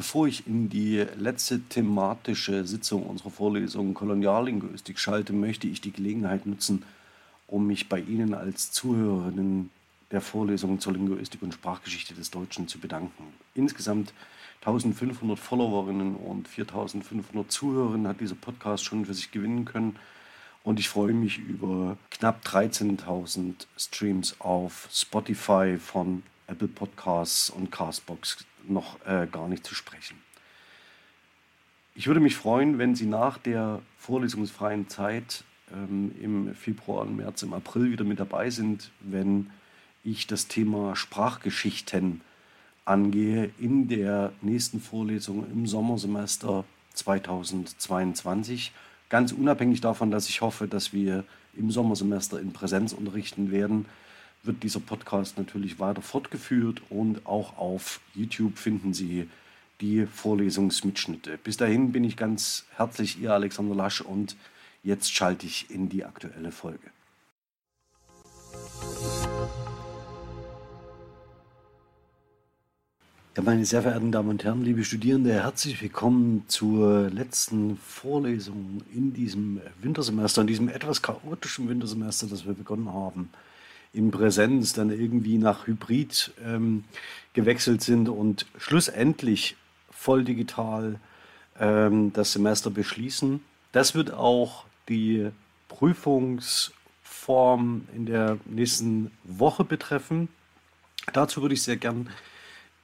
Bevor ich in die letzte thematische Sitzung unserer Vorlesung Koloniallinguistik schalte, möchte ich die Gelegenheit nutzen, um mich bei Ihnen als Zuhörerinnen der Vorlesung zur Linguistik und Sprachgeschichte des Deutschen zu bedanken. Insgesamt 1500 Followerinnen und 4500 Zuhörerinnen hat dieser Podcast schon für sich gewinnen können. Und ich freue mich über knapp 13.000 Streams auf Spotify von Apple Podcasts und Castbox noch äh, gar nicht zu sprechen. Ich würde mich freuen, wenn Sie nach der vorlesungsfreien Zeit ähm, im Februar, im März, im April wieder mit dabei sind, wenn ich das Thema Sprachgeschichten angehe in der nächsten Vorlesung im Sommersemester 2022. Ganz unabhängig davon, dass ich hoffe, dass wir im Sommersemester in Präsenz unterrichten werden, wird dieser Podcast natürlich weiter fortgeführt und auch auf YouTube finden Sie die Vorlesungsmitschnitte. Bis dahin bin ich ganz herzlich Ihr Alexander Lasch und jetzt schalte ich in die aktuelle Folge. Ja, meine sehr verehrten Damen und Herren, liebe Studierende, herzlich willkommen zur letzten Vorlesung in diesem Wintersemester, in diesem etwas chaotischen Wintersemester, das wir begonnen haben, in Präsenz, dann irgendwie nach Hybrid ähm, gewechselt sind und schlussendlich voll digital ähm, das Semester beschließen. Das wird auch die Prüfungsform in der nächsten Woche betreffen. Dazu würde ich sehr gern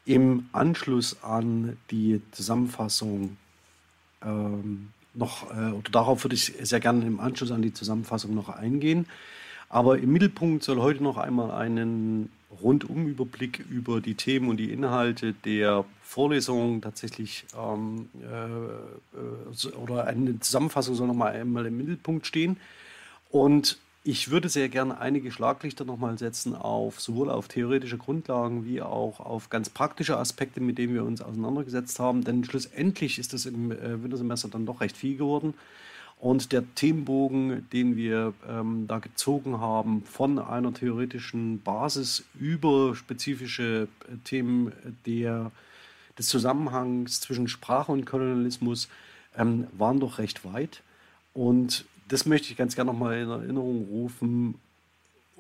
im Anschluss an die Zusammenfassung ähm, noch, äh, oder darauf würde ich sehr gerne im Anschluss an die Zusammenfassung noch eingehen. Aber im Mittelpunkt soll heute noch einmal einen Rundumüberblick über die Themen und die Inhalte der Vorlesung tatsächlich ähm, äh, oder eine Zusammenfassung soll noch mal einmal im Mittelpunkt stehen. Und ich würde sehr gerne einige Schlaglichter nochmal setzen auf sowohl auf theoretische Grundlagen wie auch auf ganz praktische Aspekte, mit denen wir uns auseinandergesetzt haben. Denn schlussendlich ist das im äh, Wintersemester dann doch recht viel geworden. Und der Themenbogen, den wir ähm, da gezogen haben, von einer theoretischen Basis über spezifische äh, Themen der, des Zusammenhangs zwischen Sprache und Kolonialismus, ähm, waren doch recht weit. Und das möchte ich ganz gerne nochmal in Erinnerung rufen,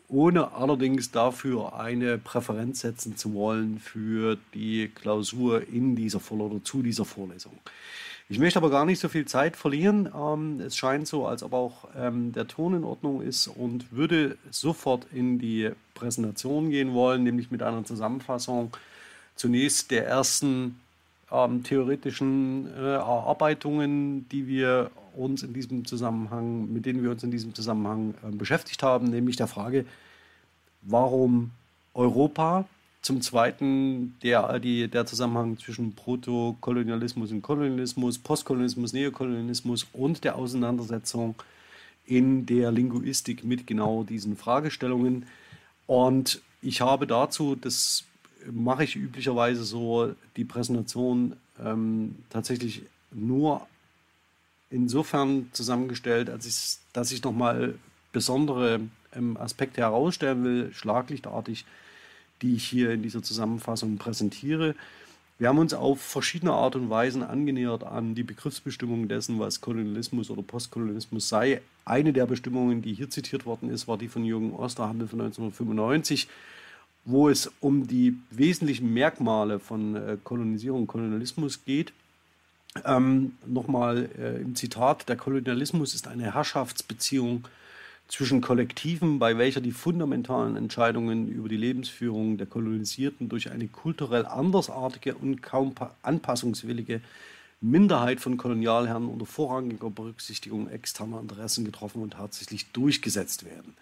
ohne allerdings dafür eine Präferenz setzen zu wollen für die Klausur in dieser oder zu dieser Vorlesung. Ich möchte aber gar nicht so viel Zeit verlieren. Ähm, es scheint so, als ob auch ähm, der Ton in Ordnung ist und würde sofort in die Präsentation gehen wollen, nämlich mit einer Zusammenfassung zunächst der ersten ähm, theoretischen äh, Erarbeitungen, die wir uns in diesem Zusammenhang, mit denen wir uns in diesem Zusammenhang äh, beschäftigt haben, nämlich der Frage, warum Europa, zum Zweiten der, die, der Zusammenhang zwischen Protokolonialismus und Kolonialismus, Postkolonialismus, Neokolonialismus und der Auseinandersetzung in der Linguistik mit genau diesen Fragestellungen. Und ich habe dazu, das mache ich üblicherweise so, die Präsentation ähm, tatsächlich nur insofern zusammengestellt, als ich, dass ich nochmal besondere ähm, Aspekte herausstellen will, schlaglichtartig, die ich hier in dieser Zusammenfassung präsentiere. Wir haben uns auf verschiedene Art und Weisen angenähert an die Begriffsbestimmung dessen, was Kolonialismus oder Postkolonialismus sei. Eine der Bestimmungen, die hier zitiert worden ist, war die von Jürgen Osterhandel von 1995, wo es um die wesentlichen Merkmale von äh, Kolonisierung und Kolonialismus geht. Ähm, Nochmal äh, im Zitat, der Kolonialismus ist eine Herrschaftsbeziehung zwischen Kollektiven, bei welcher die fundamentalen Entscheidungen über die Lebensführung der Kolonisierten durch eine kulturell andersartige und kaum anpassungswillige Minderheit von Kolonialherren unter vorrangiger Berücksichtigung externer Interessen getroffen und tatsächlich durchgesetzt werden.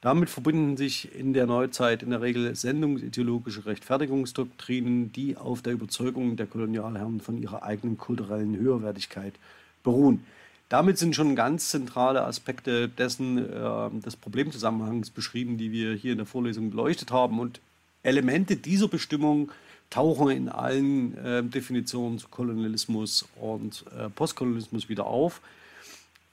Damit verbinden sich in der Neuzeit in der Regel sendungsideologische Rechtfertigungsdoktrinen, die auf der Überzeugung der Kolonialherren von ihrer eigenen kulturellen Höherwertigkeit beruhen. Damit sind schon ganz zentrale Aspekte dessen, äh, des Problemzusammenhangs beschrieben, die wir hier in der Vorlesung beleuchtet haben. Und Elemente dieser Bestimmung tauchen in allen äh, Definitionen zu Kolonialismus und äh, Postkolonialismus wieder auf.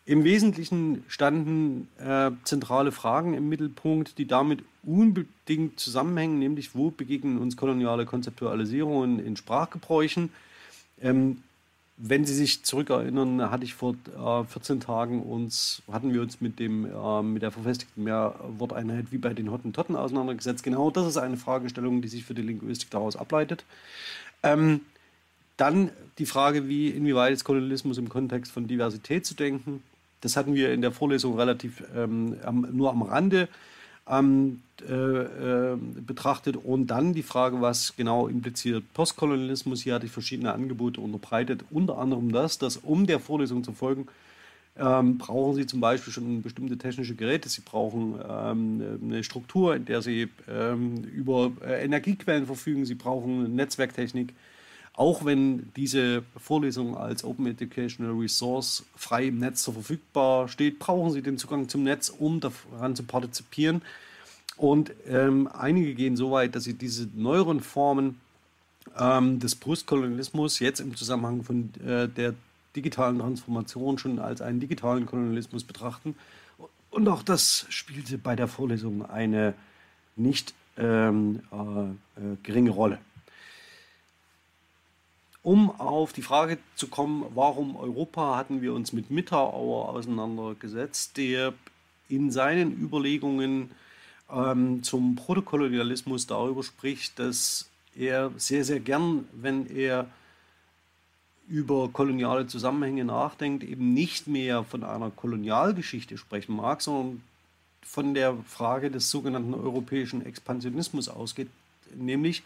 Im Wesentlichen standen äh, zentrale Fragen im Mittelpunkt, die damit unbedingt zusammenhängen, nämlich wo begegnen uns koloniale Konzeptualisierungen in Sprachgebräuchen Ähm, wenn Sie sich zurückerinnern, hatte ich vor äh, 14 Tagen uns, hatten wir uns mit dem, äh, mit der verfestigten Mehrworteinheit wie bei den Hottentotten auseinandergesetzt. Genau das ist eine Fragestellung, die sich für die Linguistik daraus ableitet. Ähm, dann die Frage, wie, inwieweit ist Kolonialismus im Kontext von Diversität zu denken. Das hatten wir in der Vorlesung relativ ähm, nur am Rande ähm, äh, äh, betrachtet. Und dann die Frage, was genau impliziert Postkolonialismus. Hier hatte ich verschiedene Angebote unterbreitet, unter anderem das, dass um der Vorlesung zu folgen, ähm, brauchen Sie zum Beispiel schon bestimmte technische Geräte. Sie brauchen ähm, eine Struktur, in der Sie ähm, über äh, Energiequellen verfügen. Sie brauchen Netzwerktechnik. Auch wenn diese Vorlesung als Open Educational Resource frei im Netz zur verfügbar steht, brauchen Sie den Zugang zum Netz, um daran zu partizipieren. Und ähm, einige gehen so weit, dass sie diese neueren Formen ähm, des Postkolonialismus jetzt im Zusammenhang von äh, der digitalen Transformation schon als einen digitalen Kolonialismus betrachten. Und auch das spielte bei der Vorlesung eine nicht ähm, äh, äh, geringe Rolle. Um auf die Frage zu kommen, warum Europa, hatten wir uns mit Mitterauer auseinandergesetzt, der in seinen Überlegungen ähm, zum Protokolonialismus darüber spricht, dass er sehr, sehr gern, wenn er über koloniale Zusammenhänge nachdenkt, eben nicht mehr von einer Kolonialgeschichte sprechen mag, sondern von der Frage des sogenannten europäischen Expansionismus ausgeht, nämlich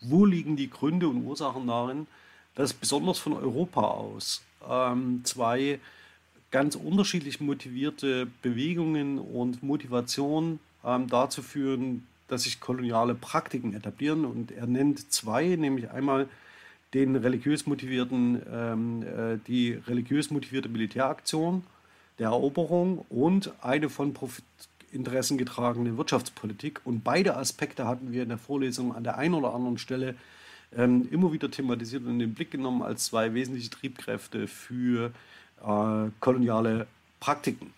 wo liegen die Gründe und Ursachen darin, dass besonders von Europa aus ähm, zwei ganz unterschiedlich motivierte Bewegungen und Motivationen ähm, dazu führen, dass sich koloniale Praktiken etablieren. Und er nennt zwei, nämlich einmal den religiös motivierten, ähm, äh, die religiös motivierte Militäraktion der Eroberung und eine von Profitinteressen getragene Wirtschaftspolitik. Und beide Aspekte hatten wir in der Vorlesung an der einen oder anderen Stelle ähm, immer wieder thematisiert und in den Blick genommen als zwei wesentliche Triebkräfte für äh, koloniale Praktiken.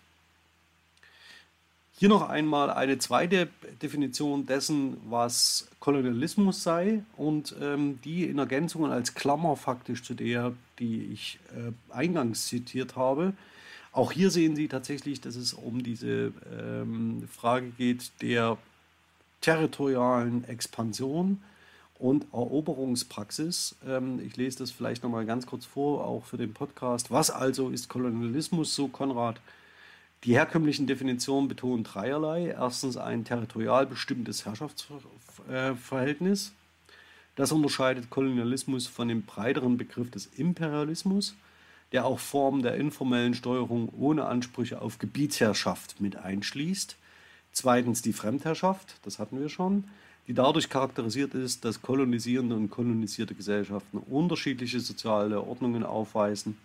Hier noch einmal eine zweite Definition dessen, was Kolonialismus sei und ähm, die in Ergänzung als Klammer faktisch zu der, die ich äh, eingangs zitiert habe. Auch hier sehen Sie tatsächlich, dass es um diese ähm, Frage geht der territorialen Expansion und Eroberungspraxis. Ähm, ich lese das vielleicht nochmal ganz kurz vor, auch für den Podcast. Was also ist Kolonialismus, so Konrad? Die herkömmlichen Definitionen betonen dreierlei. Erstens ein territorial bestimmtes Herrschaftsverhältnis. Das unterscheidet Kolonialismus von dem breiteren Begriff des Imperialismus, der auch Formen der informellen Steuerung ohne Ansprüche auf Gebietsherrschaft mit einschließt. Zweitens die Fremdherrschaft, das hatten wir schon die dadurch charakterisiert ist, dass kolonisierende und kolonisierte Gesellschaften unterschiedliche soziale Ordnungen aufweisen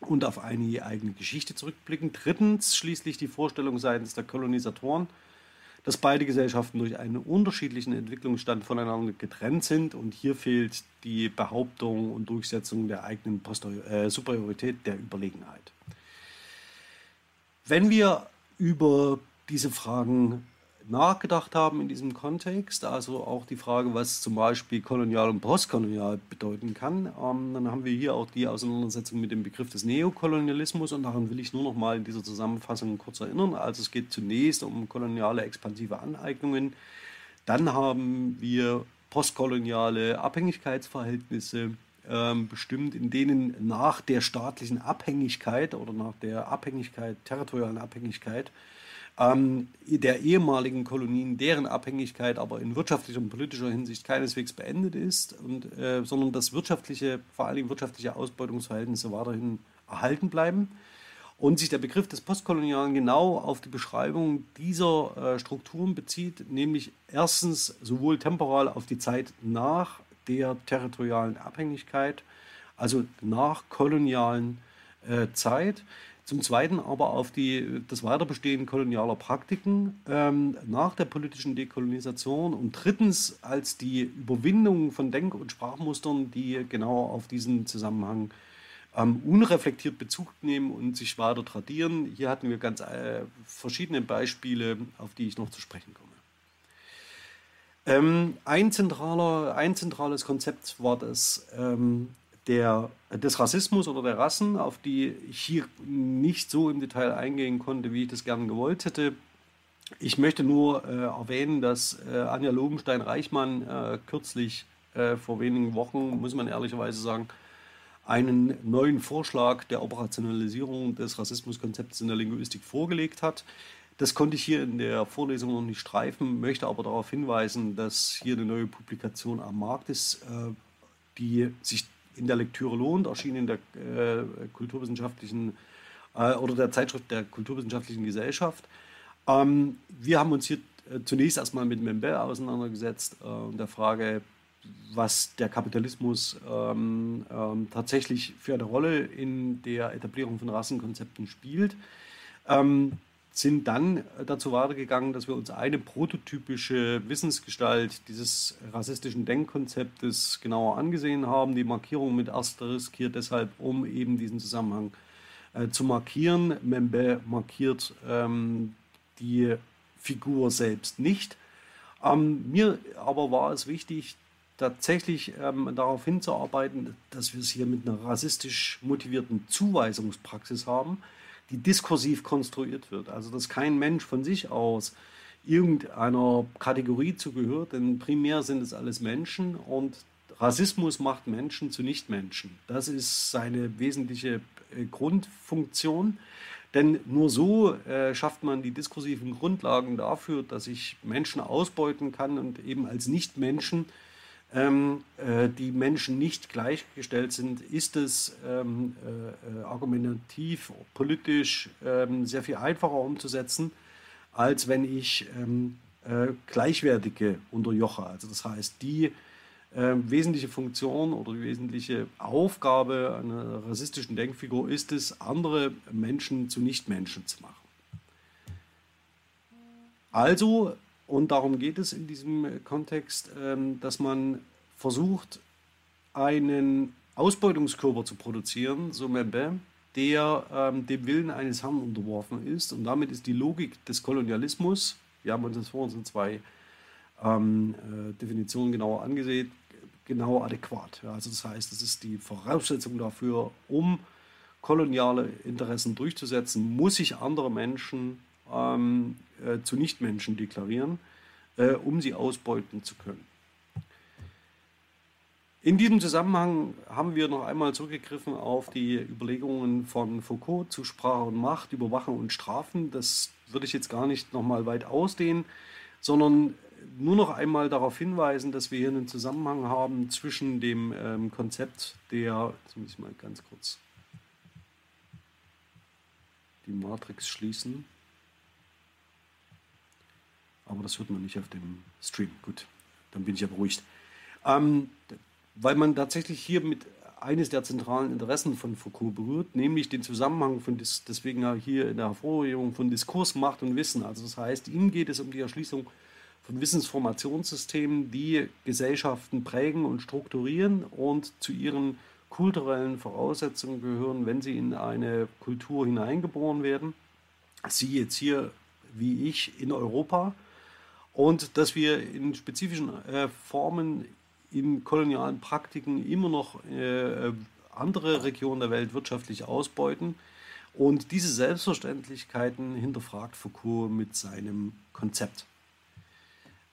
und auf eine eigene Geschichte zurückblicken. Drittens schließlich die Vorstellung seitens der Kolonisatoren, dass beide Gesellschaften durch einen unterschiedlichen Entwicklungsstand voneinander getrennt sind und hier fehlt die Behauptung und Durchsetzung der eigenen Posterior äh, Superiorität der Überlegenheit. Wenn wir über diese Fragen nachgedacht haben in diesem Kontext, also auch die Frage, was zum Beispiel kolonial und postkolonial bedeuten kann. Ähm, dann haben wir hier auch die Auseinandersetzung mit dem Begriff des Neokolonialismus und daran will ich nur noch mal in dieser Zusammenfassung kurz erinnern. Also es geht zunächst um koloniale expansive Aneignungen, dann haben wir postkoloniale Abhängigkeitsverhältnisse ähm, bestimmt, in denen nach der staatlichen Abhängigkeit oder nach der Abhängigkeit, territorialen Abhängigkeit, ähm, der ehemaligen Kolonien, deren Abhängigkeit aber in wirtschaftlicher und politischer Hinsicht keineswegs beendet ist, und, äh, sondern dass wirtschaftliche, vor allem wirtschaftliche Ausbeutungsverhältnisse weiterhin erhalten bleiben. Und sich der Begriff des Postkolonialen genau auf die Beschreibung dieser äh, Strukturen bezieht, nämlich erstens sowohl temporal auf die Zeit nach der territorialen Abhängigkeit, also nach kolonialen äh, Zeit, zum Zweiten aber auf die, das Weiterbestehen kolonialer Praktiken ähm, nach der politischen Dekolonisation und drittens als die Überwindung von Denk- und Sprachmustern, die genau auf diesen Zusammenhang ähm, unreflektiert Bezug nehmen und sich weiter tradieren. Hier hatten wir ganz äh, verschiedene Beispiele, auf die ich noch zu sprechen komme. Ähm, ein, zentraler, ein zentrales Konzept war das ähm, der, des Rassismus oder der Rassen, auf die ich hier nicht so im Detail eingehen konnte, wie ich das gerne gewollt hätte. Ich möchte nur äh, erwähnen, dass äh, Anja Lobenstein-Reichmann äh, kürzlich, äh, vor wenigen Wochen, muss man ehrlicherweise sagen, einen neuen Vorschlag der Operationalisierung des Rassismuskonzepts in der Linguistik vorgelegt hat. Das konnte ich hier in der Vorlesung noch nicht streifen, möchte aber darauf hinweisen, dass hier eine neue Publikation am Markt ist, äh, die sich in der Lektüre lohnt, erschien in der äh, kulturwissenschaftlichen äh, oder der Zeitschrift der kulturwissenschaftlichen Gesellschaft. Ähm, wir haben uns hier zunächst erstmal mit Membe auseinandergesetzt und der Frage, was der Kapitalismus ähm, ähm, tatsächlich für eine Rolle in der Etablierung von Rassenkonzepten spielt. Ähm, sind dann dazu weitergegangen, dass wir uns eine prototypische Wissensgestalt dieses rassistischen Denkkonzeptes genauer angesehen haben. Die Markierung mit Asterisk hier deshalb, um eben diesen Zusammenhang äh, zu markieren. Membe markiert ähm, die Figur selbst nicht. Ähm, mir aber war es wichtig, tatsächlich ähm, darauf hinzuarbeiten, dass wir es hier mit einer rassistisch motivierten Zuweisungspraxis haben die diskursiv konstruiert wird. Also dass kein Mensch von sich aus irgendeiner Kategorie zugehört, denn primär sind es alles Menschen und Rassismus macht Menschen zu Nichtmenschen. Das ist seine wesentliche äh, Grundfunktion. Denn nur so äh, schafft man die diskursiven Grundlagen dafür, dass ich Menschen ausbeuten kann und eben als Nichtmenschen ähm, äh, die Menschen nicht gleichgestellt sind, ist es ähm, äh, äh, argumentativ, politisch ähm, sehr viel einfacher umzusetzen, als wenn ich ähm, äh, Gleichwertige unterjoche. Also das heißt, die ähm, wesentliche Funktion oder die wesentliche Aufgabe einer rassistischen Denkfigur ist es, andere Menschen zu Nichtmenschen zu machen. Also und darum geht es in diesem Kontext, ähm, dass man versucht, einen Ausbeutungskörper zu produzieren, so Membe, der ähm, dem Willen eines Herrn unterworfen ist. Und damit ist die Logik des Kolonialismus, wir haben uns das vor uns in zwei ähm, äh, Definitionen genauer angesehen, genau adäquat. Also das heißt, es ist die Voraussetzung dafür, um koloniale Interessen durchzusetzen, muss sich andere Menschen äh, zu Nichtmenschen deklarieren, äh, um sie ausbeuten zu können. In diesem Zusammenhang haben wir noch einmal zurückgegriffen auf die Überlegungen von Foucault zu Sprache und Macht, Überwachung und Strafen. Das würde ich jetzt gar nicht noch mal weit ausdehnen, sondern nur noch einmal darauf hinweisen, dass wir hier einen Zusammenhang haben zwischen dem ähm, Konzept der, jetzt muss ich mal ganz kurz die Matrix schließen. Aber das hört man nicht auf dem Stream. Gut, dann bin ich ja beruhigt. Ähm, weil man tatsächlich hier mit eines der zentralen Interessen von Foucault berührt, nämlich den Zusammenhang von, deswegen hier in der Hervorhebung von Diskurs, Macht und Wissen. Also das heißt, ihm geht es um die Erschließung von Wissensformationssystemen, die Gesellschaften prägen und strukturieren und zu ihren kulturellen Voraussetzungen gehören, wenn sie in eine Kultur hineingeboren werden. Sie jetzt hier, wie ich, in Europa. Und dass wir in spezifischen äh, Formen in kolonialen Praktiken immer noch äh, andere Regionen der Welt wirtschaftlich ausbeuten. Und diese Selbstverständlichkeiten hinterfragt Foucault mit seinem Konzept.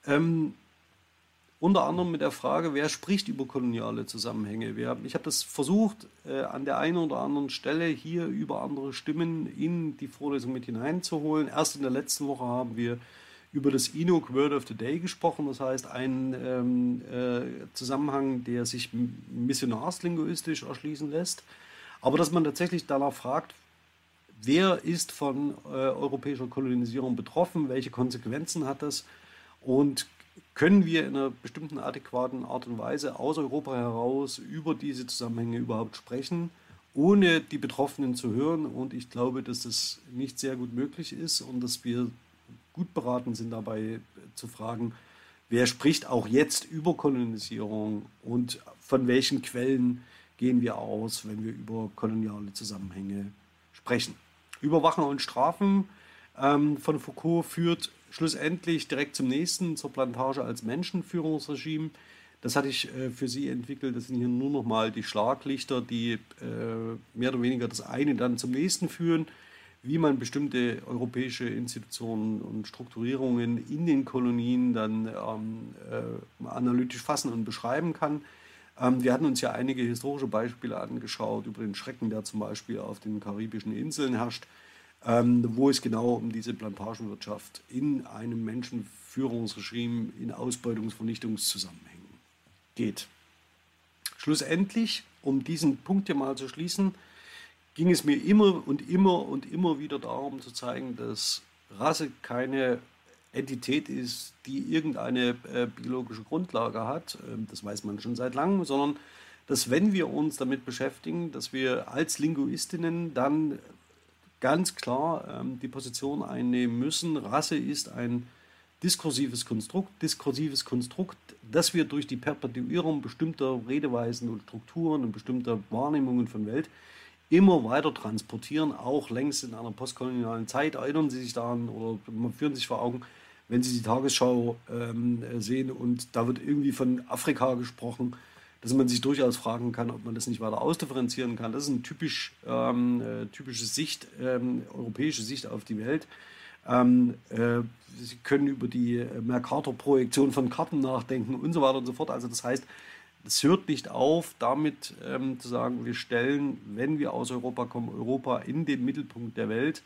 Ähm, unter anderem mit der Frage, wer spricht über koloniale Zusammenhänge. Wir, ich habe das versucht, äh, an der einen oder anderen Stelle hier über andere Stimmen in die Vorlesung mit hineinzuholen. Erst in der letzten Woche haben wir über das Enoch Word of the Day gesprochen, das heißt ein ähm, äh, Zusammenhang, der sich missionarslinguistisch erschließen lässt, aber dass man tatsächlich danach fragt, wer ist von äh, europäischer Kolonisierung betroffen, welche Konsequenzen hat das? Und können wir in einer bestimmten adäquaten Art und Weise aus Europa heraus über diese Zusammenhänge überhaupt sprechen, ohne die Betroffenen zu hören. Und ich glaube, dass das nicht sehr gut möglich ist und dass wir gut beraten sind dabei zu fragen, wer spricht auch jetzt über Kolonisierung und von welchen Quellen gehen wir aus, wenn wir über koloniale Zusammenhänge sprechen. Überwachen und Strafen ähm, von Foucault führt schlussendlich direkt zum nächsten, zur Plantage als Menschenführungsregime. Das hatte ich äh, für Sie entwickelt. Das sind hier nur noch mal die Schlaglichter, die äh, mehr oder weniger das eine dann zum nächsten führen, wie man bestimmte europäische Institutionen und Strukturierungen in den Kolonien dann ähm, äh, analytisch fassen und beschreiben kann. Ähm, wir hatten uns ja einige historische Beispiele angeschaut über den Schrecken, der zum Beispiel auf den karibischen Inseln herrscht, ähm, wo es genau um diese Plantagenwirtschaft in einem Menschenführungsregime in Ausbeutungsvernichtungszusammenhängen geht. Schlussendlich, um diesen Punkt hier mal zu schließen, ging es mir immer und immer und immer wieder darum zu zeigen, dass Rasse keine Entität ist, die irgendeine äh, biologische Grundlage hat, äh, das weiß man schon seit langem, sondern dass wenn wir uns damit beschäftigen, dass wir als Linguistinnen dann ganz klar ähm, die Position einnehmen müssen, Rasse ist ein diskursives Konstrukt, diskursives Konstrukt, das wir durch die Perpetuierung bestimmter Redeweisen und Strukturen und bestimmter Wahrnehmungen von Welt immer weiter transportieren, auch längst in einer postkolonialen Zeit. Erinnern Sie sich daran oder führen sich vor Augen, wenn Sie die Tagesschau ähm, sehen und da wird irgendwie von Afrika gesprochen, dass man sich durchaus fragen kann, ob man das nicht weiter ausdifferenzieren kann. Das ist eine typisch, ähm, äh, typische Sicht, ähm, europäische Sicht auf die Welt. Ähm, äh, Sie können über die äh, Mercator-Projektion von Karten nachdenken und so weiter und so fort. Also das heißt, es hört nicht auf, damit ähm, zu sagen, wir stellen, wenn wir aus Europa kommen, Europa in den Mittelpunkt der Welt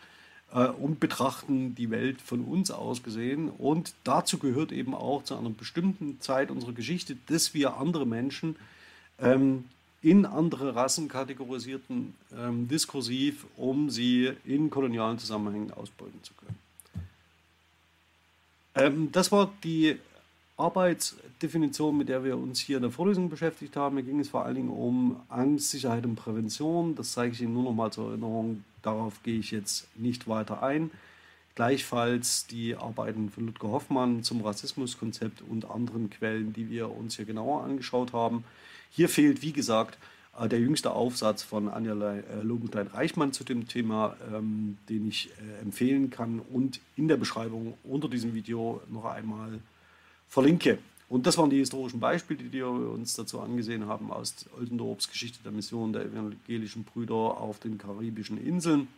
äh, und betrachten die Welt von uns aus gesehen. Und dazu gehört eben auch zu einer bestimmten Zeit unserer Geschichte, dass wir andere Menschen ähm, in andere Rassen kategorisierten, ähm, diskursiv, um sie in kolonialen Zusammenhängen ausbeuten zu können. Ähm, das war die Arbeitsdefinition, mit der wir uns hier in der Vorlesung beschäftigt haben. Hier ging es vor allen Dingen um Angst, Sicherheit und Prävention. Das zeige ich Ihnen nur noch mal zur Erinnerung. Darauf gehe ich jetzt nicht weiter ein. Gleichfalls die Arbeiten von Ludger Hoffmann zum Rassismuskonzept und anderen Quellen, die wir uns hier genauer angeschaut haben. Hier fehlt, wie gesagt, äh, der jüngste Aufsatz von Anja äh, Lobenstein-Reichmann zu dem Thema, ähm, den ich äh, empfehlen kann und in der Beschreibung unter diesem Video noch einmal verlinke. Und das waren die historischen Beispiele, die wir uns dazu angesehen haben aus Oldendorfs Geschichte der Mission der evangelischen Brüder auf den karibischen Inseln.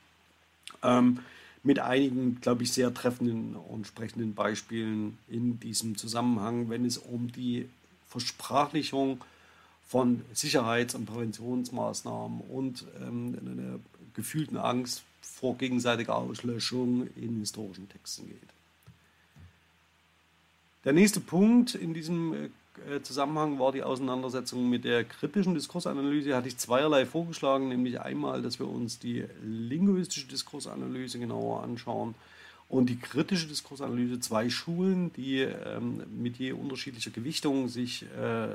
Ähm, mit einigen, glaube ich, sehr treffenden und sprechenden Beispielen in diesem Zusammenhang, wenn es um die Versprachlichung von Sicherheits- und Präventionsmaßnahmen und ähm, einer gefühlten Angst vor gegenseitiger Auslöschung in historischen Texten geht. Der nächste Punkt in diesem äh, Zusammenhang war die Auseinandersetzung mit der kritischen Diskursanalyse. Hatte ich zweierlei vorgeschlagen, nämlich einmal, dass wir uns die linguistische Diskursanalyse genauer anschauen und die kritische Diskursanalyse, zwei Schulen, die ähm, mit je unterschiedlicher Gewichtung sich äh,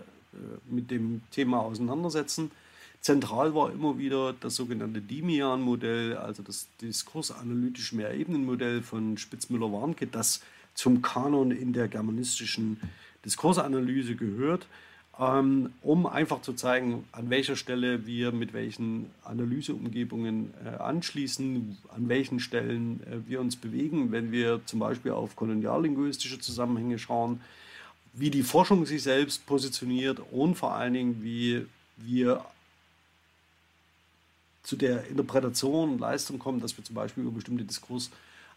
mit dem Thema auseinandersetzen. Zentral war immer wieder das sogenannte Dimian-Modell, also das diskursanalytische Mehrebenenmodell von Spitzmüller-Warnke, das zum Kanon in der germanistischen Diskursanalyse gehört, ähm, um einfach zu zeigen, an welcher Stelle wir mit welchen Analyseumgebungen äh, anschließen, an welchen Stellen äh, wir uns bewegen, wenn wir zum Beispiel auf koloniallinguistische Zusammenhänge schauen, wie die Forschung sich selbst positioniert und vor allen Dingen, wie wir zu der Interpretation und Leistung kommen, dass wir zum Beispiel über bestimmte Diskurs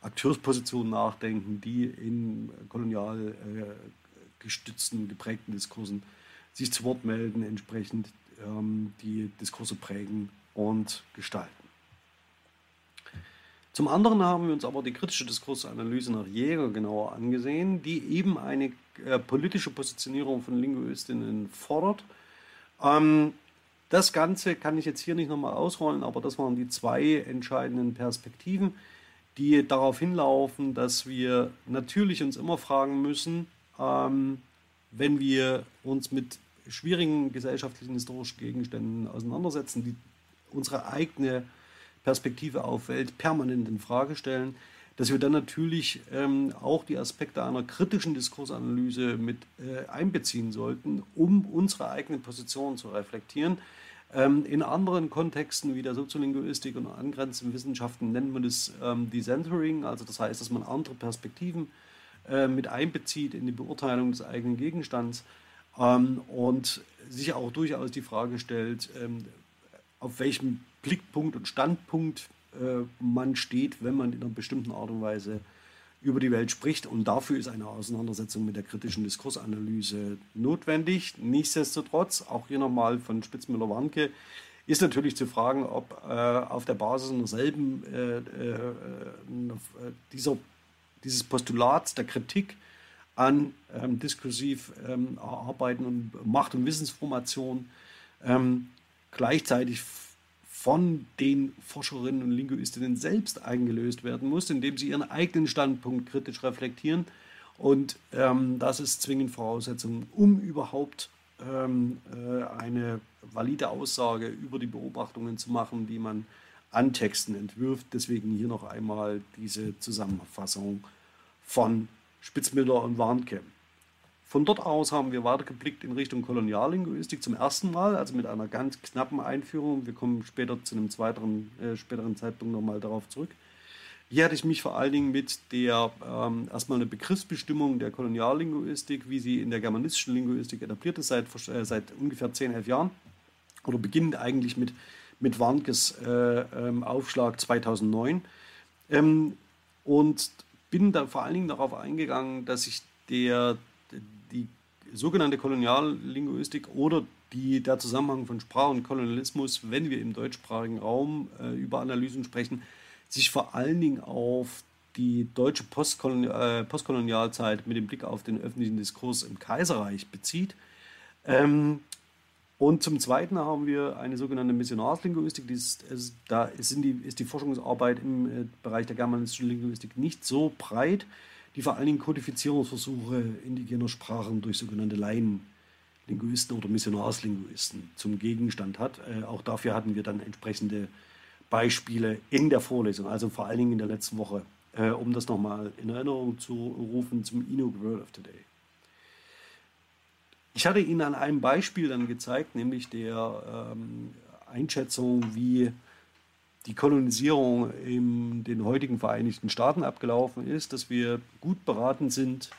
Akteurspositionen nachdenken, die in kolonial äh, gestützten, geprägten Diskursen sich zu Wort melden, entsprechend ähm, die Diskurse prägen und gestalten. Zum anderen haben wir uns aber die kritische Diskursanalyse nach Jäger genauer angesehen, die eben eine äh, politische Positionierung von Linguistinnen fordert. Ähm, das Ganze kann ich jetzt hier nicht nochmal ausrollen, aber das waren die zwei entscheidenden Perspektiven die darauf hinlaufen, dass wir natürlich uns immer fragen müssen, ähm, wenn wir uns mit schwierigen gesellschaftlichen, historischen Gegenständen auseinandersetzen, die unsere eigene Perspektive auf Welt permanent in Frage stellen, dass wir dann natürlich ähm, auch die Aspekte einer kritischen Diskursanalyse mit äh, einbeziehen sollten, um unsere eigene Position zu reflektieren. Ähm, in anderen Kontexten wie der Soziolinguistik und angrenzenden Wissenschaften nennt man das ähm, Decentering, also das heißt, dass man andere Perspektiven äh, mit einbezieht in die Beurteilung des eigenen Gegenstands. ähm, und sich auch durchaus die Frage stellt, ähm, auf welchem Blickpunkt und Standpunkt äh, man steht, wenn man in einer bestimmten Art und Weise über die Welt spricht. Und dafür ist eine Auseinandersetzung mit der kritischen Diskursanalyse notwendig. Nichtsdestotrotz, auch hier nochmal von Spitzmüller-Warnke, ist natürlich zu fragen, ob äh, auf der Basis derselben äh, äh, äh dieser, dieses Postulats der Kritik an ähm, diskursiv ähm, Arbeiten und Macht- und Wissensformation ähm, gleichzeitig von den Forscherinnen und Linguistinnen selbst eingelöst werden muss, indem sie ihren eigenen Standpunkt kritisch reflektieren. Und ähm, das ist zwingend Voraussetzung, um überhaupt ähm, äh, eine valide Aussage über die Beobachtungen zu machen, die man an Texten entwirft. Deswegen hier noch einmal diese Zusammenfassung von Spitzmüller und Warnke. Von dort aus haben wir weitergeblickt in Richtung Koloniallinguistik zum ersten Mal, also mit einer ganz knappen Einführung. Wir kommen später zu einem zweiteren, äh, späteren Zeitpunkt nochmal darauf zurück. Hier hatte ich mich vor allen Dingen mit der ähm, erstmal eine Begriffsbestimmung der Koloniallinguistik, wie sie in der germanistischen Linguistik etabliert ist, seit, äh, seit ungefähr 10, 11 Jahren. Oder beginnend eigentlich mit, mit Warnkes äh, ähm, Aufschlag 2009. Ähm, und bin da vor allen Dingen darauf eingegangen, dass ich der, die sogenannte Koloniallinguistik oder die, der Zusammenhang von Sprache und Kolonialismus, wenn wir im deutschsprachigen Raum äh, über Analysen sprechen, sich vor allen Dingen auf die deutsche Postkolonial, äh, Postkolonialzeit mit dem Blick auf den öffentlichen Diskurs im Kaiserreich bezieht. Ähm, und zum Zweiten haben wir eine sogenannte Missionarslinguistik. Ist, ist, da ist die, ist die Forschungsarbeit im äh, Bereich der germanistischen Linguistik nicht so breit, die vor allen Dingen Kodifizierungsversuche indigener Sprachen durch sogenannte Laienlinguisten oder Missionarslinguisten zum Gegenstand hat. Äh, auch dafür hatten wir dann entsprechende Beispiele in der Vorlesung, also vor allen Dingen in der letzten Woche, äh, um das nochmal in Erinnerung zu rufen zum Inuk World of Today. Ich hatte Ihnen an einem Beispiel dann gezeigt, nämlich der ähm, Einschätzung, wie die Kolonisierung in den heutigen Vereinigten Staaten abgelaufen ist, dass wir gut beraten sind,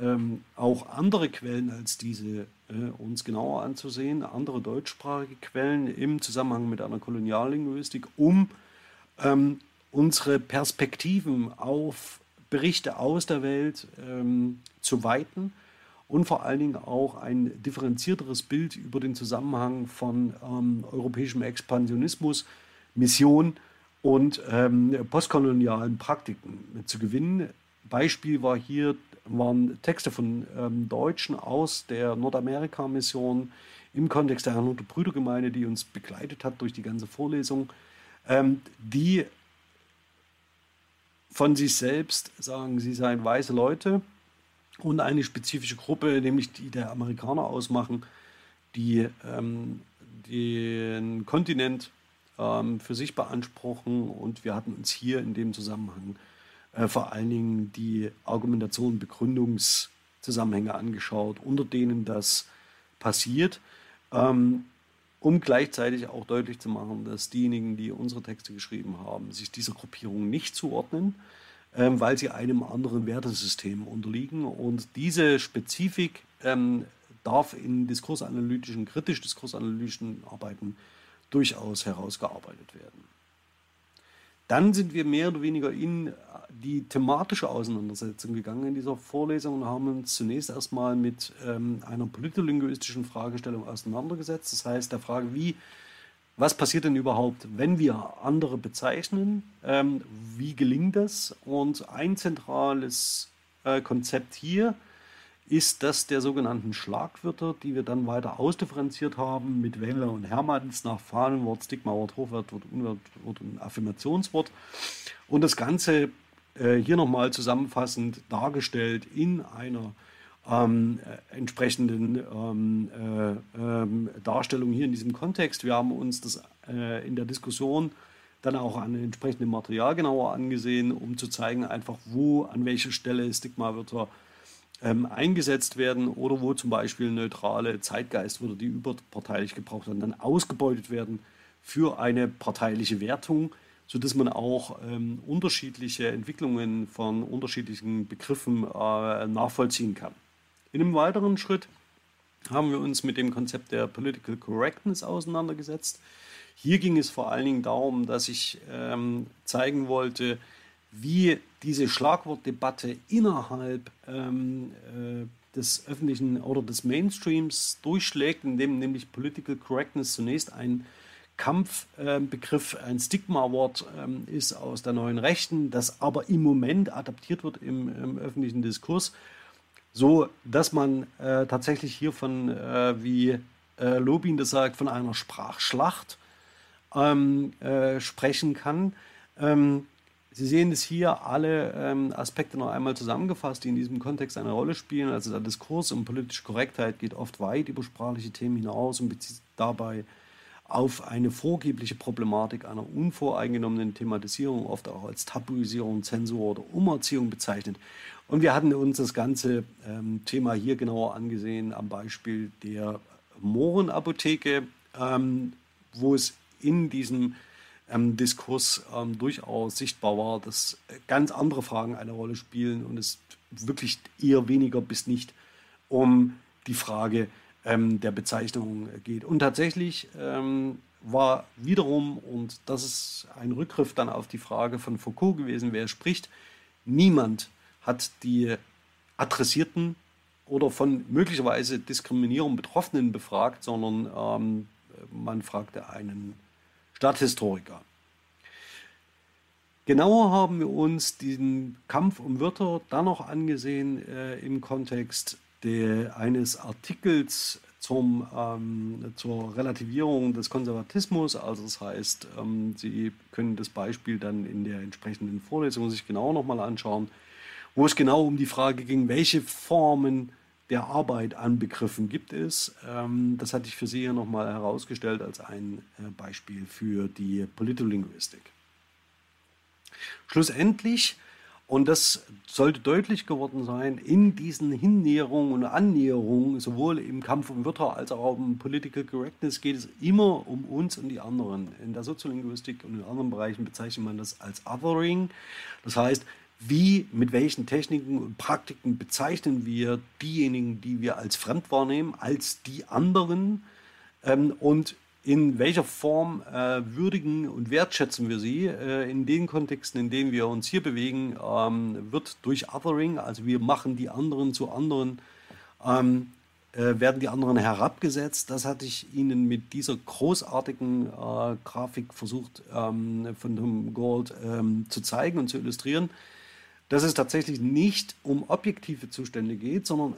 ähm, auch andere Quellen als diese äh, uns genauer anzusehen, andere deutschsprachige Quellen im Zusammenhang mit einer Koloniallinguistik, um ähm, unsere Perspektiven auf Berichte aus der Welt ähm, zu weiten und vor allen Dingen auch ein differenzierteres Bild über den Zusammenhang von ähm, europäischem Expansionismus, Mission und ähm, postkolonialen Praktiken zu gewinnen. Beispiel war hier, waren Texte von ähm, Deutschen aus der Nordamerika-Mission im Kontext der Herrnhuter Brüdergemeinde, die uns begleitet hat durch die ganze Vorlesung, ähm, die von sich selbst sagen, sie seien weise Leute und eine spezifische Gruppe, nämlich die der Amerikaner ausmachen, die ähm, den Kontinent ähm, für sich beanspruchen. Und wir hatten uns hier in dem Zusammenhang äh, vor allen Dingen die Argumentation, Begründungszusammenhänge angeschaut, unter denen das passiert, ähm, um gleichzeitig auch deutlich zu machen, dass diejenigen, die unsere Texte geschrieben haben, sich dieser Gruppierung nicht zuordnen ähm, weil sie einem anderen Wertesystem unterliegen. Und diese Spezifik ähm, darf in diskursanalytischen, kritisch diskursanalytischen Arbeiten durchaus herausgearbeitet werden. Dann sind wir mehr oder weniger in die thematische Auseinandersetzung gegangen in dieser Vorlesung und haben uns zunächst erstmal mit ähm, einer politolinguistischen Fragestellung auseinandergesetzt. Das heißt, der Frage, wie was passiert denn überhaupt, wenn wir andere bezeichnen? Ähm, wie gelingt das? Und ein zentrales äh, Konzept hier ist das der sogenannten Schlagwörter, die wir dann weiter ausdifferenziert haben mit Wendler und Hermanns nach Fahnenwort, Stigmawort, Hochwort, Wort, Unwort und Affirmationswort. Und das Ganze äh, hier nochmal zusammenfassend dargestellt in einer ähm, äh, entsprechenden ähm, äh, ähm, Darstellung hier in diesem Kontext. Wir haben uns das äh, in der Diskussion dann auch an entsprechendem Material genauer angesehen, um zu zeigen, einfach wo, an welcher Stelle Stigmawörter ähm, eingesetzt werden oder wo zum Beispiel neutrale Zeitgeistwörter, die überparteilich gebraucht werden, dann ausgebeutet werden für eine parteiliche Wertung, sodass man auch ähm, unterschiedliche Entwicklungen von unterschiedlichen Begriffen äh, nachvollziehen kann. In einem weiteren Schritt haben wir uns mit dem Konzept der Political Correctness auseinandergesetzt. Hier ging es vor allen Dingen darum, dass ich ähm, zeigen wollte, wie diese Schlagwortdebatte innerhalb ähm, äh, des öffentlichen oder des Mainstreams durchschlägt, indem nämlich Political Correctness zunächst ein Kampfbegriff, äh, ein Stigma-Wort äh, ist aus der neuen Rechten, das aber im Moment adaptiert wird im, im öffentlichen Diskurs, so dass man äh, tatsächlich hier von, äh, wie äh, Lobin das sagt, von einer Sprachschlacht ähm, äh, sprechen kann. Ähm, Sie sehen es hier alle ähm, Aspekte noch einmal zusammengefasst, die in diesem Kontext eine Rolle spielen. Also der Diskurs um politische Korrektheit geht oft weit über sprachliche Themen hinaus und bezieht dabei auf eine vorgebliche Problematik einer unvoreingenommenen Thematisierung, oft auch als Tabuisierung, Zensur oder Umerziehung bezeichnet. Und wir hatten uns das ganze ähm, Thema hier genauer angesehen am Beispiel der Mohrenapotheke, ähm, wo es in diesem ähm, Diskurs ähm, durchaus sichtbar war, dass ganz andere Fragen eine Rolle spielen und es wirklich eher weniger bis nicht um die Frage ähm, der Bezeichnung geht. Und tatsächlich ähm, war wiederum, und das ist ein Rückgriff dann auf die Frage von Foucault gewesen, wer spricht, niemand hat die Adressierten oder von möglicherweise Diskriminierung Betroffenen befragt, sondern ähm, man fragte einen Stadthistoriker. Genauer haben wir uns diesen Kampf um Wörter dann noch angesehen äh, im Kontext der, eines Artikels zum, ähm, zur Relativierung des Konservatismus. Also das heißt, ähm, Sie können das Beispiel dann in der entsprechenden Vorlesung sich genau nochmal anschauen, wo es genau um die Frage ging, welche Formen der Arbeit an Begriffen gibt es. Ähm, das hatte ich für Sie hier nochmal herausgestellt als ein äh, Beispiel für die Politolinguistik. Schlussendlich, und das sollte deutlich geworden sein, in diesen Hinnäherungen und Annäherungen, sowohl im Kampf um Wörter als auch um Political Correctness, geht es immer um uns und die anderen. In der Soziolinguistik und in anderen Bereichen bezeichnet man das als Othering. Das heißt, wie, mit welchen Techniken und Praktiken bezeichnen wir diejenigen, die wir als fremd wahrnehmen, als die anderen ähm, und in welcher Form äh, würdigen und wertschätzen wir sie. Äh, in den Kontexten, in denen wir uns hier bewegen, ähm, wird durch Othering, also wir machen die anderen zu anderen, ähm, äh, werden die anderen herabgesetzt. Das hatte ich Ihnen mit dieser großartigen äh, Grafik versucht ähm, von Tom Gold ähm, zu zeigen und zu illustrieren dass es tatsächlich nicht um objektive Zustände geht, sondern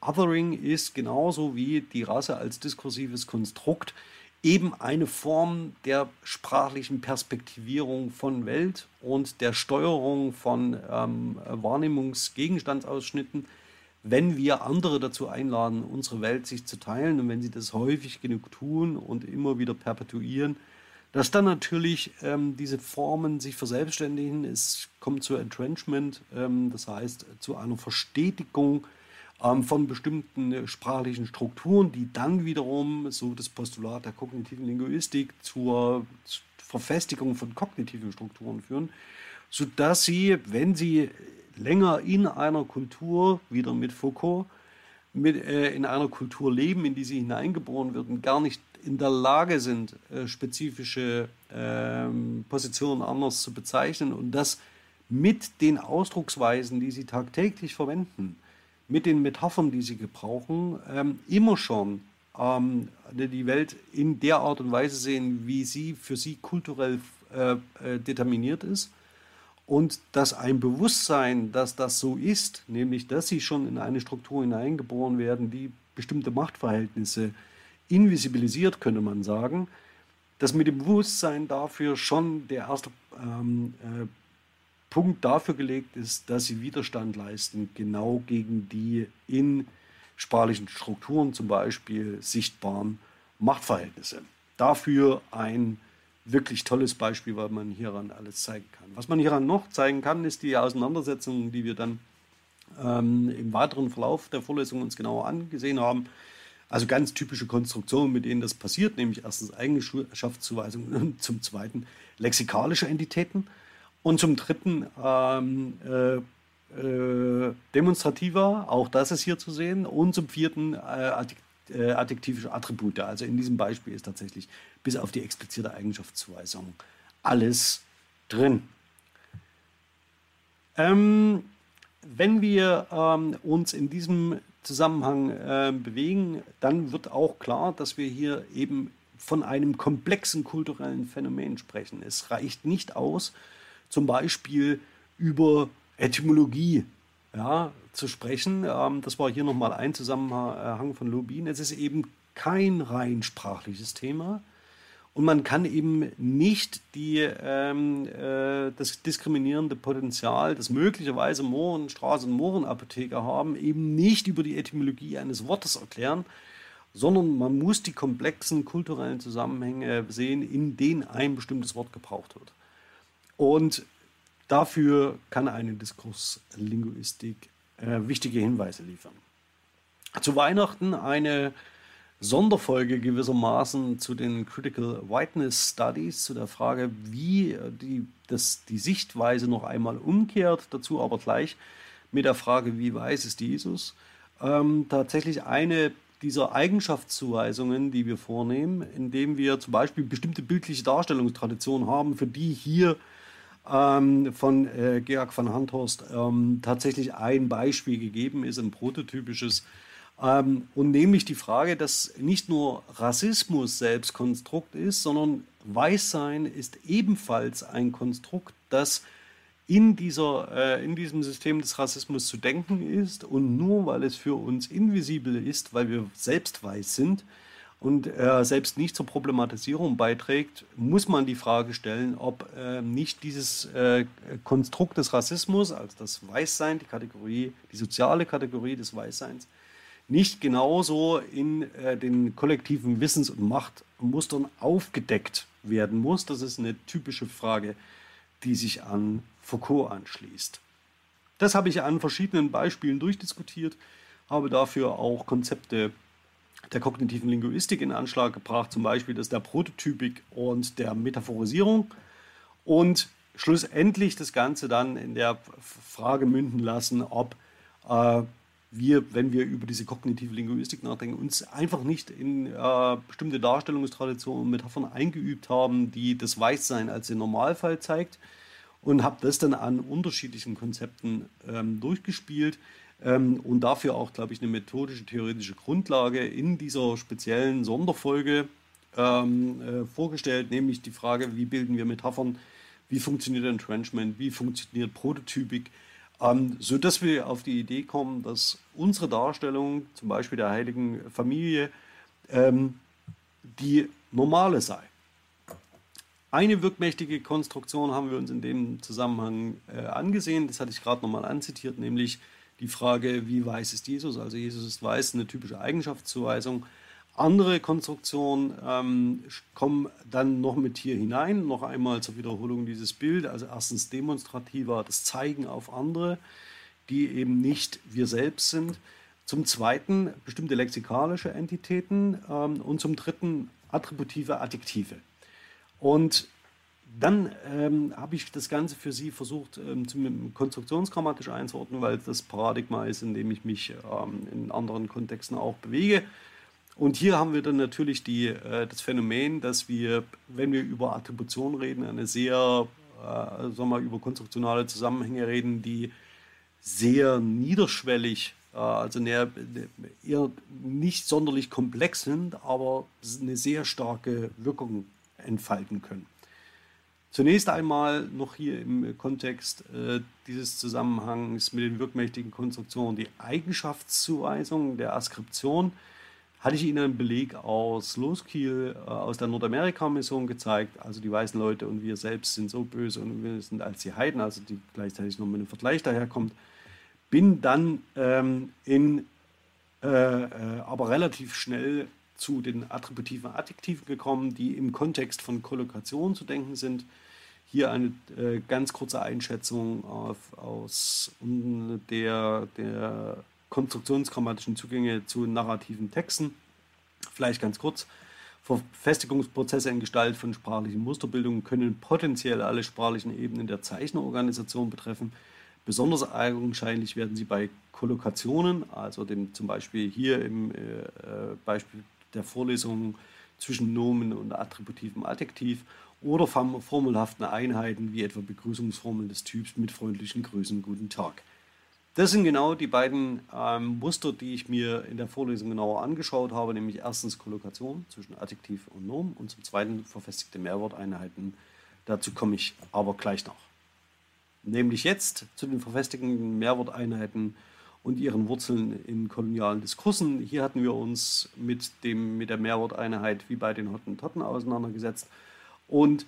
Othering ist genauso wie die Rasse als diskursives Konstrukt eben eine Form der sprachlichen Perspektivierung von Welt und der Steuerung von ähm, Wahrnehmungsgegenstandsausschnitten, wenn wir andere dazu einladen, unsere Welt sich zu teilen. Und wenn sie das häufig genug tun und immer wieder perpetuieren, dass dann natürlich ähm, diese Formen sich verselbstständigen, es kommt zu Entrenchment, ähm, das heißt zu einer Verstetigung ähm, von bestimmten äh, sprachlichen Strukturen, die dann wiederum, so das Postulat der kognitiven Linguistik, zur Verfestigung von kognitiven Strukturen führen, sodass sie, wenn sie länger in einer Kultur, wieder mit Foucault, mit, äh, in einer Kultur leben, in die sie hineingeboren werden, gar nicht in der Lage sind, äh, spezifische ähm, Positionen anders zu bezeichnen und das mit den Ausdrucksweisen, die sie tagtäglich verwenden, mit den Metaphern, die sie gebrauchen, ähm, immer schon ähm, die Welt in der Art und Weise sehen, wie sie für sie kulturell äh, äh, determiniert ist. Und dass ein Bewusstsein, dass das so ist, nämlich dass sie schon in eine Struktur hineingeboren werden, die bestimmte Machtverhältnisse invisibilisiert, könnte man sagen, dass mit dem Bewusstsein dafür schon der erste ähm, äh, Punkt dafür gelegt ist, dass sie Widerstand leisten, genau gegen die in sprachlichen Strukturen zum Beispiel sichtbaren Machtverhältnisse. Dafür ein wirklich tolles Beispiel, weil man hieran alles zeigen kann. Was man hieran noch zeigen kann, ist die Auseinandersetzung, die wir dann ähm, im weiteren Verlauf der Vorlesung uns genauer angesehen haben, also ganz typische Konstruktionen, mit denen das passiert, nämlich erstens Eigenschaftszuweisungen und zum zweiten lexikalische Entitäten und zum dritten ähm, äh, äh, demonstrativer, auch das ist hier zu sehen, und zum vierten äh, äh, adjektivische Attribute. Also in diesem Beispiel ist tatsächlich bis auf die explizite Eigenschaftszuweisung alles drin. Ähm, wenn wir ähm, uns in diesem Zusammenhang äh, bewegen, dann wird auch klar, dass wir hier eben von einem komplexen kulturellen Phänomen sprechen. Es reicht nicht aus, zum Beispiel über Etymologie ja, zu sprechen. Ähm, das war hier nochmal ein Zusammenhang von Lubin. Es ist eben kein rein sprachliches Thema. Und man kann eben nicht die, ähm, äh, das diskriminierende Potenzial, das möglicherweise Mohrenstraße- und Mohrenapotheker haben, eben nicht über die Etymologie eines Wortes erklären, sondern man muss die komplexen kulturellen Zusammenhänge sehen, in denen ein bestimmtes Wort gebraucht wird. Und dafür kann eine Diskurslinguistik äh, wichtige Hinweise liefern. Zu Weihnachten eine Sonderfolge gewissermaßen zu den Critical Whiteness Studies, zu der Frage, wie die, das, die Sichtweise noch einmal umkehrt, dazu aber gleich mit der Frage, wie weiß ist Jesus, ähm, tatsächlich eine dieser Eigenschaftszuweisungen, die wir vornehmen, indem wir zum Beispiel bestimmte bildliche Darstellungstraditionen haben, für die hier ähm, von äh, Georg van Handhorst ähm, tatsächlich ein Beispiel gegeben ist, ein prototypisches ähm, und nämlich die Frage, dass nicht nur Rassismus selbst Konstrukt ist, sondern Weißsein ist ebenfalls ein Konstrukt, das in, dieser, äh, in diesem System des Rassismus zu denken ist. Und nur weil es für uns invisibel ist, weil wir selbst weiß sind und äh, selbst nicht zur Problematisierung beiträgt, muss man die Frage stellen, ob äh, nicht dieses äh, Konstrukt des Rassismus, also das Weißsein, die Kategorie, die soziale Kategorie des Weißseins, nicht genauso in äh, den kollektiven Wissens- und Machtmustern aufgedeckt werden muss. Das ist eine typische Frage, die sich an Foucault anschließt. Das habe ich an verschiedenen Beispielen durchdiskutiert, habe dafür auch Konzepte der kognitiven Linguistik in Anschlag gebracht, zum Beispiel das der Prototypik und der Metaphorisierung und schlussendlich das Ganze dann in der Frage münden lassen, ob äh, wir, wenn wir über diese kognitive Linguistik nachdenken, uns einfach nicht in äh, bestimmte Darstellungstraditionen und Metaphern eingeübt haben, die das Weißsein als den Normalfall zeigt und habe das dann an unterschiedlichen Konzepten ähm, durchgespielt ähm, und dafür auch, glaube ich, eine methodische, theoretische Grundlage in dieser speziellen Sonderfolge ähm, äh, vorgestellt, nämlich die Frage, wie bilden wir Metaphern, wie funktioniert Entrenchment, wie funktioniert Prototypik, ähm, so dass wir auf die Idee kommen, dass unsere Darstellung, zum Beispiel der heiligen Familie, ähm, die normale sei. Eine wirkmächtige Konstruktion haben wir uns in dem Zusammenhang äh, angesehen, das hatte ich gerade nochmal anzitiert, nämlich die Frage, wie weiß ist Jesus? Also Jesus ist weiß, eine typische Eigenschaftszuweisung. Andere Konstruktionen ähm, kommen dann noch mit hier hinein, noch einmal zur Wiederholung dieses Bild. Also erstens demonstrativer, das Zeigen auf andere, die eben nicht wir selbst sind. Zum Zweiten bestimmte lexikalische Entitäten ähm, und zum Dritten attributive Adjektive. Und dann ähm, habe ich das Ganze für Sie versucht, ähm, zum, konstruktionsgrammatisch einzuordnen, weil das Paradigma ist, in dem ich mich ähm, in anderen Kontexten auch bewege. Und hier haben wir dann natürlich die, äh, das Phänomen, dass wir, wenn wir über Attribution reden, eine sehr, äh, sagen wir mal, über konstruktionale Zusammenhänge reden, die sehr niederschwellig, äh, also näher, eher nicht sonderlich komplex sind, aber eine sehr starke Wirkung entfalten können. Zunächst einmal noch hier im Kontext äh, dieses Zusammenhangs mit den wirkmächtigen Konstruktionen die Eigenschaftszuweisung der Askription hatte ich Ihnen einen Beleg aus Loskiel, äh, aus der Nordamerika-Mission gezeigt. Also die weißen Leute und wir selbst sind so böse und wir sind als die Heiden, also die gleichzeitig noch mit einem Vergleich daherkommt. Bin dann ähm, in, äh, äh, aber relativ schnell zu den attributiven Adjektiven gekommen, die im Kontext von Kollokation zu denken sind. Hier eine äh, ganz kurze Einschätzung auf, aus der, der konstruktionsgrammatischen Zugänge zu narrativen Texten. Vielleicht ganz kurz. Verfestigungsprozesse in Gestalt von sprachlichen Musterbildungen können potenziell alle sprachlichen Ebenen der Zeichenorganisation betreffen. Besonders augenscheinlich werden sie bei Kollokationen, also dem, zum Beispiel hier im äh, äh Beispiel der Vorlesung zwischen Nomen und attributivem Adjektiv oder formelhaften Einheiten wie etwa Begrüßungsformeln des Typs mit freundlichen Grüßen Guten Tag. Das sind genau die beiden ähm, Muster, die ich mir in der Vorlesung genauer angeschaut habe, nämlich erstens Kollokation zwischen Adjektiv und Nomen und zum zweiten verfestigte Mehrworteinheiten. Dazu komme ich aber gleich noch. Nämlich jetzt zu den verfestigten Mehrworteinheiten und ihren Wurzeln in kolonialen Diskursen. Hier hatten wir uns mit, dem, mit der Mehrworteinheit wie bei den Hottentotten auseinandergesetzt. Und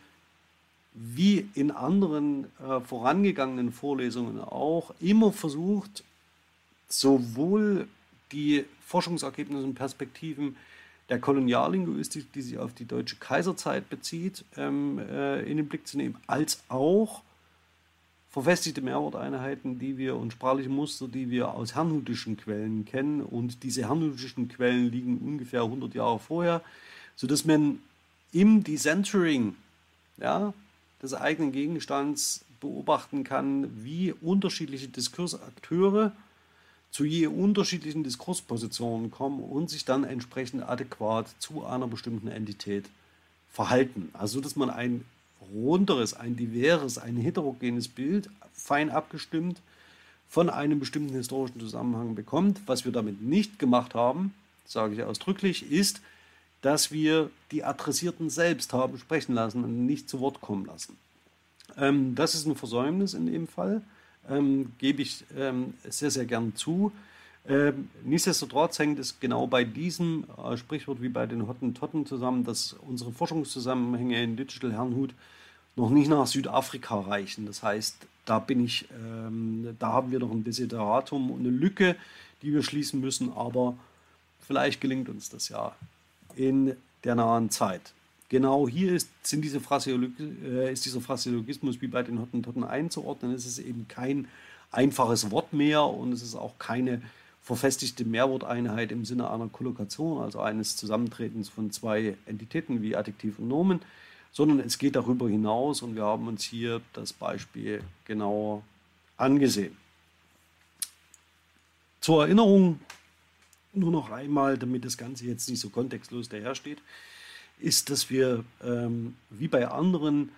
wie in anderen äh, vorangegangenen Vorlesungen auch immer versucht, sowohl die Forschungsergebnisse und Perspektiven der Koloniallinguistik, die sich auf die deutsche Kaiserzeit bezieht, ähm, äh, in den Blick zu nehmen, als auch verfestigte Mehrworteinheiten, die wir und sprachliche Muster, die wir aus herrnhutischen Quellen kennen. Und diese herrnhutischen Quellen liegen ungefähr 100 Jahre vorher, sodass man im Decentering ja, des eigenen Gegenstands beobachten kann, wie unterschiedliche Diskursakteure zu je unterschiedlichen Diskurspositionen kommen und sich dann entsprechend adäquat zu einer bestimmten Entität verhalten. Also dass man ein runderes, ein diverses, ein heterogenes Bild, fein abgestimmt, von einem bestimmten historischen Zusammenhang bekommt. Was wir damit nicht gemacht haben, sage ich ausdrücklich, ist, dass wir die Adressierten selbst haben sprechen lassen und nicht zu Wort kommen lassen. Ähm, das ist ein Versäumnis in dem Fall, ähm, gebe ich ähm, sehr, sehr gern zu. Ähm, nichtsdestotrotz hängt es genau bei diesem äh, Sprichwort wie bei den Hottentotten zusammen, dass unsere Forschungszusammenhänge in Digital Herrnhut noch nicht nach Südafrika reichen. Das heißt, da bin ich, ähm, da haben wir noch ein Desideratum und eine Lücke, die wir schließen müssen, aber vielleicht gelingt uns das ja in der nahen Zeit. Genau hier ist, sind diese äh, ist dieser Phraseologismus wie bei den Hottentotten einzuordnen. Es ist eben kein einfaches Wort mehr und es ist auch keine verfestigte Mehrworteinheit im Sinne einer Kollokation, also eines Zusammentretens von zwei Entitäten wie Adjektiv und Nomen, sondern es geht darüber hinaus und wir haben uns hier das Beispiel genauer angesehen. Zur Erinnerung nur noch einmal, damit das Ganze jetzt nicht so kontextlos dahersteht, ist, dass wir ähm, wie bei anderen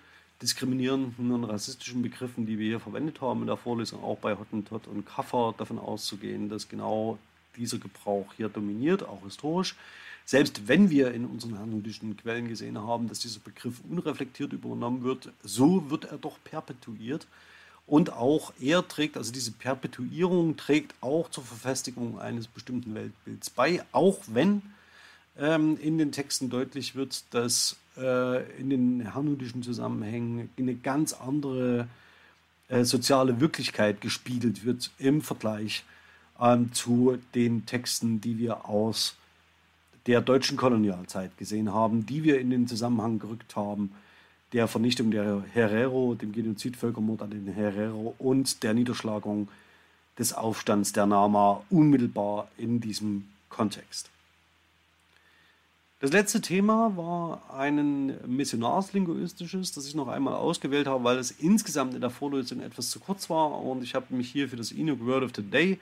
diskriminierenden und rassistischen Begriffen, die wir hier verwendet haben in der Vorlesung, auch bei Hottentot und Kaffer davon auszugehen, dass genau dieser Gebrauch hier dominiert, auch historisch. Selbst wenn wir in unseren herrnhutischen Quellen gesehen haben, dass dieser Begriff unreflektiert übernommen wird, so wird er doch perpetuiert. Und auch er trägt, also diese Perpetuierung trägt auch zur Verfestigung eines bestimmten Weltbilds bei, auch wenn ähm, in den Texten deutlich wird, dass äh, in den herrnhutischen Zusammenhängen eine ganz andere äh, soziale Wirklichkeit gespiegelt wird im Vergleich ähm, zu den Texten, die wir aus der deutschen Kolonialzeit gesehen haben, die wir in den Zusammenhang gerückt haben, der Vernichtung der Herero, dem Genozidvölkermord an den Herero und der Niederschlagung des Aufstands der Nama unmittelbar in diesem Kontext. Das letzte Thema war ein missionarslinguistisches, das ich noch einmal ausgewählt habe, weil es insgesamt in der Vorlesung etwas zu kurz war und ich habe mich hier für das Inuk Word of the Day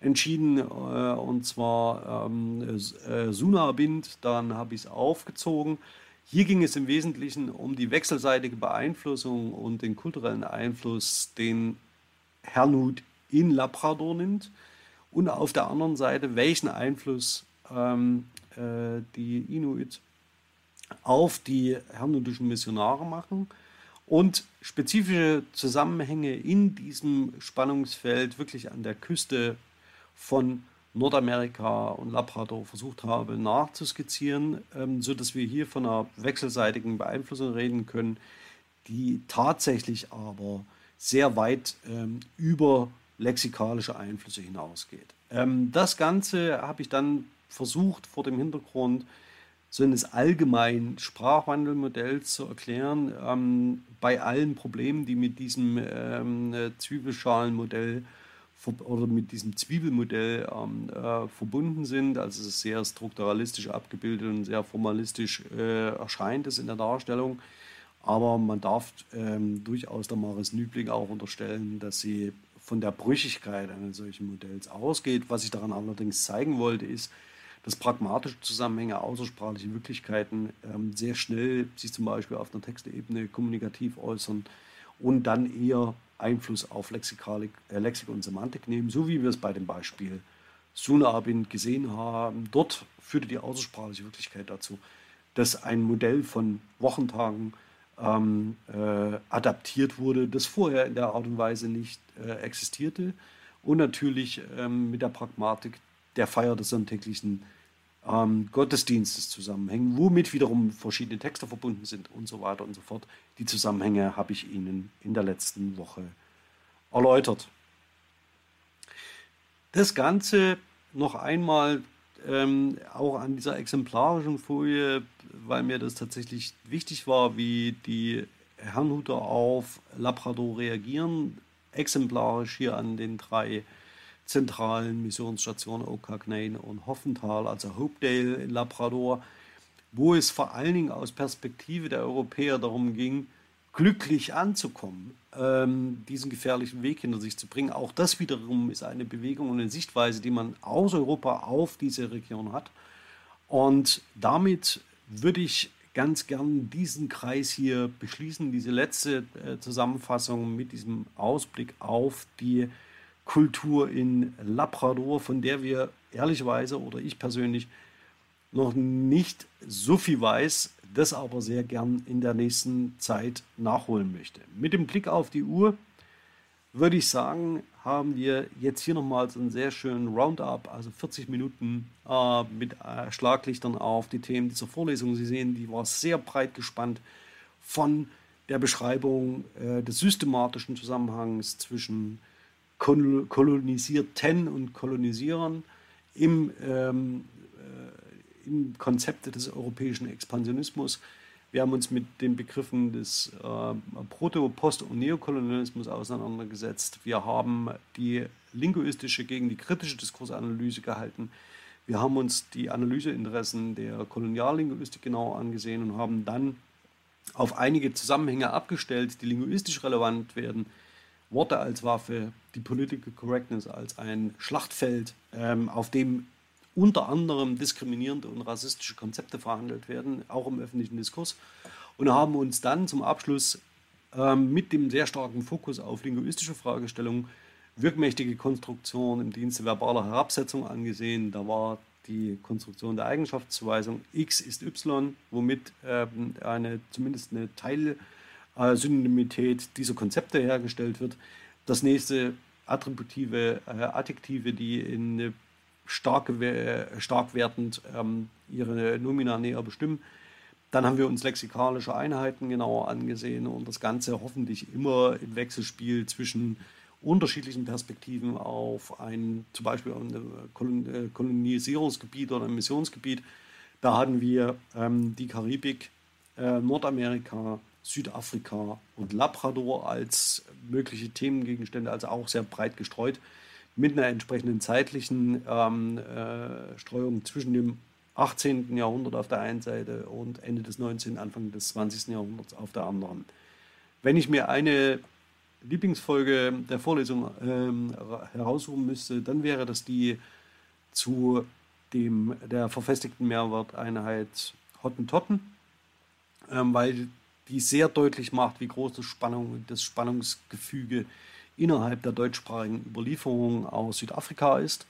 entschieden äh, und zwar ähm, äh, Sunabind, dann habe ich es aufgezogen. Hier ging es im Wesentlichen um die wechselseitige Beeinflussung und den kulturellen Einfluss, den Hernut in Labrador nimmt. Und auf der anderen Seite, welchen Einfluss ähm, äh, die Inuit auf die hernutischen Missionare machen. Und spezifische Zusammenhänge in diesem Spannungsfeld wirklich an der Küste von Nordamerika und Labrador versucht habe nachzuskizzieren, ähm, sodass wir hier von einer wechselseitigen Beeinflussung reden können, die tatsächlich aber sehr weit ähm, über lexikalische Einflüsse hinausgeht. Ähm, das Ganze habe ich dann versucht, vor dem Hintergrund so eines allgemeinen Sprachwandelmodells zu erklären, ähm, bei allen Problemen, die mit diesem ähm, Zwiebelschalenmodell oder mit diesem Zwiebelmodell ähm, äh, verbunden sind. Also es ist sehr strukturalistisch abgebildet und sehr formalistisch äh, erscheint es in der Darstellung. Aber man darf ähm, durchaus der Maris Nübling auch unterstellen, dass sie von der Brüchigkeit eines solchen Modells ausgeht. Was ich daran allerdings zeigen wollte, ist, dass pragmatische Zusammenhänge, außersprachliche Wirklichkeiten ähm, sehr schnell sich zum Beispiel auf einer Textebene kommunikativ äußern und dann eher Einfluss auf Lexikalik, äh, Lexik und Semantik nehmen, so wie wir es bei dem Beispiel Sunabin gesehen haben. Dort führte die außersprachliche Wirklichkeit dazu, dass ein Modell von Wochentagen ähm, äh, adaptiert wurde, das vorher in der Art und Weise nicht äh, existierte. Und natürlich ähm, mit der Pragmatik der Feier des sonntäglichen ähm, Gottesdienstes zusammenhängen, womit wiederum verschiedene Texte verbunden sind und so weiter und so fort. Die Zusammenhänge habe ich Ihnen in der letzten Woche erläutert. Das Ganze noch einmal ähm, auch an dieser exemplarischen Folie, weil mir das tatsächlich wichtig war, wie die Herrnhuter auf Labrador reagieren. Exemplarisch hier an den drei zentralen Missionsstationen Oakagnain und Hoffenthal, also Hopedale in Labrador, wo es vor allen Dingen aus Perspektive der Europäer darum ging, glücklich anzukommen, ähm, diesen gefährlichen Weg hinter sich zu bringen. Auch das wiederum ist eine Bewegung und eine Sichtweise, die man aus Europa auf diese Region hat. Und damit würde ich ganz gern diesen Kreis hier beschließen, diese letzte äh, Zusammenfassung mit diesem Ausblick auf die Kultur in Labrador, von der wir ehrlicherweise oder ich persönlich noch nicht so viel weiß, das aber sehr gern in der nächsten Zeit nachholen möchte. Mit dem Blick auf die Uhr würde ich sagen, haben wir jetzt hier nochmal so einen sehr schönen Roundup, also 40 Minuten äh, mit äh, Schlaglichtern auf die Themen dieser Vorlesung. Sie sehen, die war sehr breit gespannt von der Beschreibung äh, des systematischen Zusammenhangs zwischen Kol Kolonisierten und Kolonisierern im ähm, im Konzept des europäischen Expansionismus. Wir haben uns mit den Begriffen des äh, Proto-, Post- und Neokolonialismus auseinandergesetzt. Wir haben die linguistische gegen die kritische Diskursanalyse gehalten. Wir haben uns die Analyseinteressen der Koloniallinguistik genau angesehen und haben dann auf einige Zusammenhänge abgestellt, die linguistisch relevant werden. Worte als Waffe, die Political Correctness als ein Schlachtfeld, ähm, auf dem unter anderem diskriminierende und rassistische Konzepte verhandelt werden, auch im öffentlichen Diskurs. Und haben uns dann zum Abschluss ähm, mit dem sehr starken Fokus auf linguistische Fragestellungen wirkmächtige Konstruktion im Dienste verbaler Herabsetzung angesehen. Da war die Konstruktion der Eigenschaftszuweisung x ist y, womit ähm, eine, zumindest eine Teilsynonymität dieser Konzepte hergestellt wird. Das nächste attributive äh, Adjektive, die in stark, stark wertend ähm, ihre Nomina näher bestimmen. Dann haben wir uns lexikalische Einheiten genauer angesehen und das Ganze hoffentlich immer im Wechselspiel zwischen unterschiedlichen Perspektiven auf ein zum Beispiel ein äh, Kolonisierungsgebiet oder ein Missionsgebiet. Da hatten wir ähm, die Karibik, äh, Nordamerika, Südafrika und Labrador als mögliche Themengegenstände, also auch sehr breit gestreut mit einer entsprechenden zeitlichen ähm, äh, Streuung zwischen dem 18. Jahrhundert auf der einen Seite und Ende des 19., Anfang des 20. Jahrhunderts auf der anderen. Wenn ich mir eine Lieblingsfolge der Vorlesung ähm, heraussuchen müsste, dann wäre das die zu dem, der verfestigten Mehrwerteinheit Hottentotten, ähm, weil die sehr deutlich macht, wie groß das, Spannung, das Spannungsgefüge ist innerhalb der deutschsprachigen Überlieferung aus Südafrika ist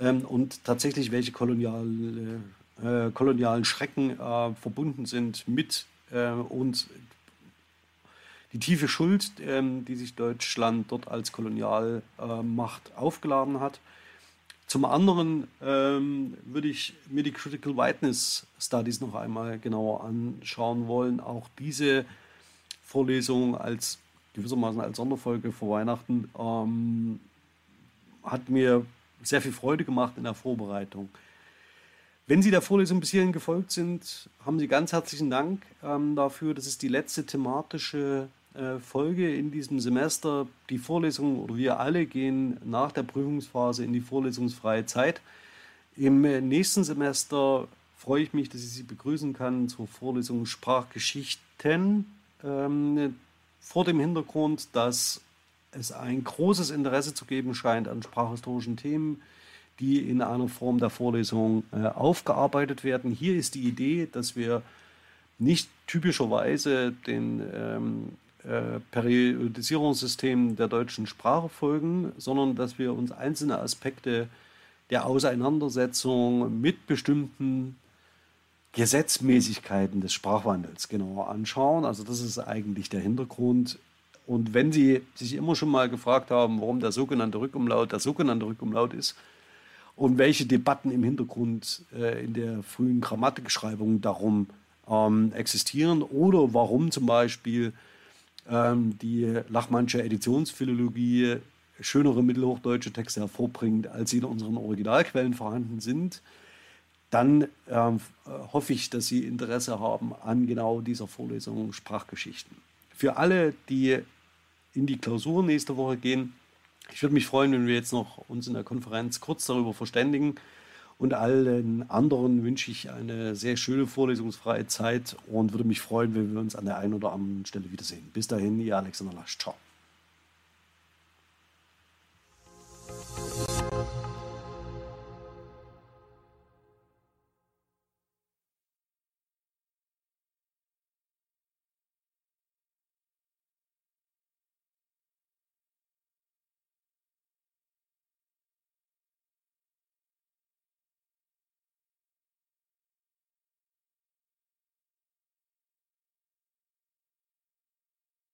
ähm, und tatsächlich welche koloniale, äh, kolonialen Schrecken äh, verbunden sind mit äh, und die tiefe Schuld, ähm, die sich Deutschland dort als Kolonialmacht aufgeladen hat. Zum anderen ähm, würde ich mir die Critical Whiteness Studies noch einmal genauer anschauen wollen. Auch diese Vorlesung als gewissermaßen als Sonderfolge vor Weihnachten. Ähm, hat mir sehr viel Freude gemacht in der Vorbereitung. Wenn Sie der Vorlesung bis hierhin gefolgt sind, haben Sie ganz herzlichen Dank ähm, dafür. Das ist die letzte thematische äh, Folge in diesem Semester. Die Vorlesung oder wir alle gehen nach der Prüfungsphase in die vorlesungsfreie Zeit. Im äh, nächsten Semester freue ich mich, dass ich Sie begrüßen kann zur Vorlesung Sprachgeschichten. Ähm, vor dem Hintergrund, dass es ein großes Interesse zu geben scheint an sprachhistorischen Themen, die in einer Form der Vorlesung äh, aufgearbeitet werden. Hier ist die Idee, dass wir nicht typischerweise den ähm, äh, Periodisierungssystem der deutschen Sprache folgen, sondern dass wir uns einzelne Aspekte der Auseinandersetzung mit bestimmten Gesetzmäßigkeiten des Sprachwandels genauer anschauen. Also das ist eigentlich der Hintergrund. Und wenn Sie sich immer schon mal gefragt haben, warum der sogenannte Rückumlaut der sogenannte Rückumlaut ist und welche Debatten im Hintergrund äh, in der frühen Grammatikschreibung darum ähm, existieren oder warum zum Beispiel ähm, die Lachmannsche Editionsphilologie schönere mittelhochdeutsche Texte hervorbringt, als sie in unseren Originalquellen vorhanden sind, dann ähm, hoffe ich, dass Sie Interesse haben an genau dieser Vorlesung Sprachgeschichten. Für alle, die in die Klausur nächste Woche gehen, ich würde mich freuen, wenn wir jetzt noch uns in der Konferenz kurz darüber verständigen. Und allen anderen wünsche ich eine sehr schöne vorlesungsfreie Zeit und würde mich freuen, wenn wir uns an der einen oder anderen Stelle wiedersehen. Bis dahin, ihr Alexander Lasch. Ciao.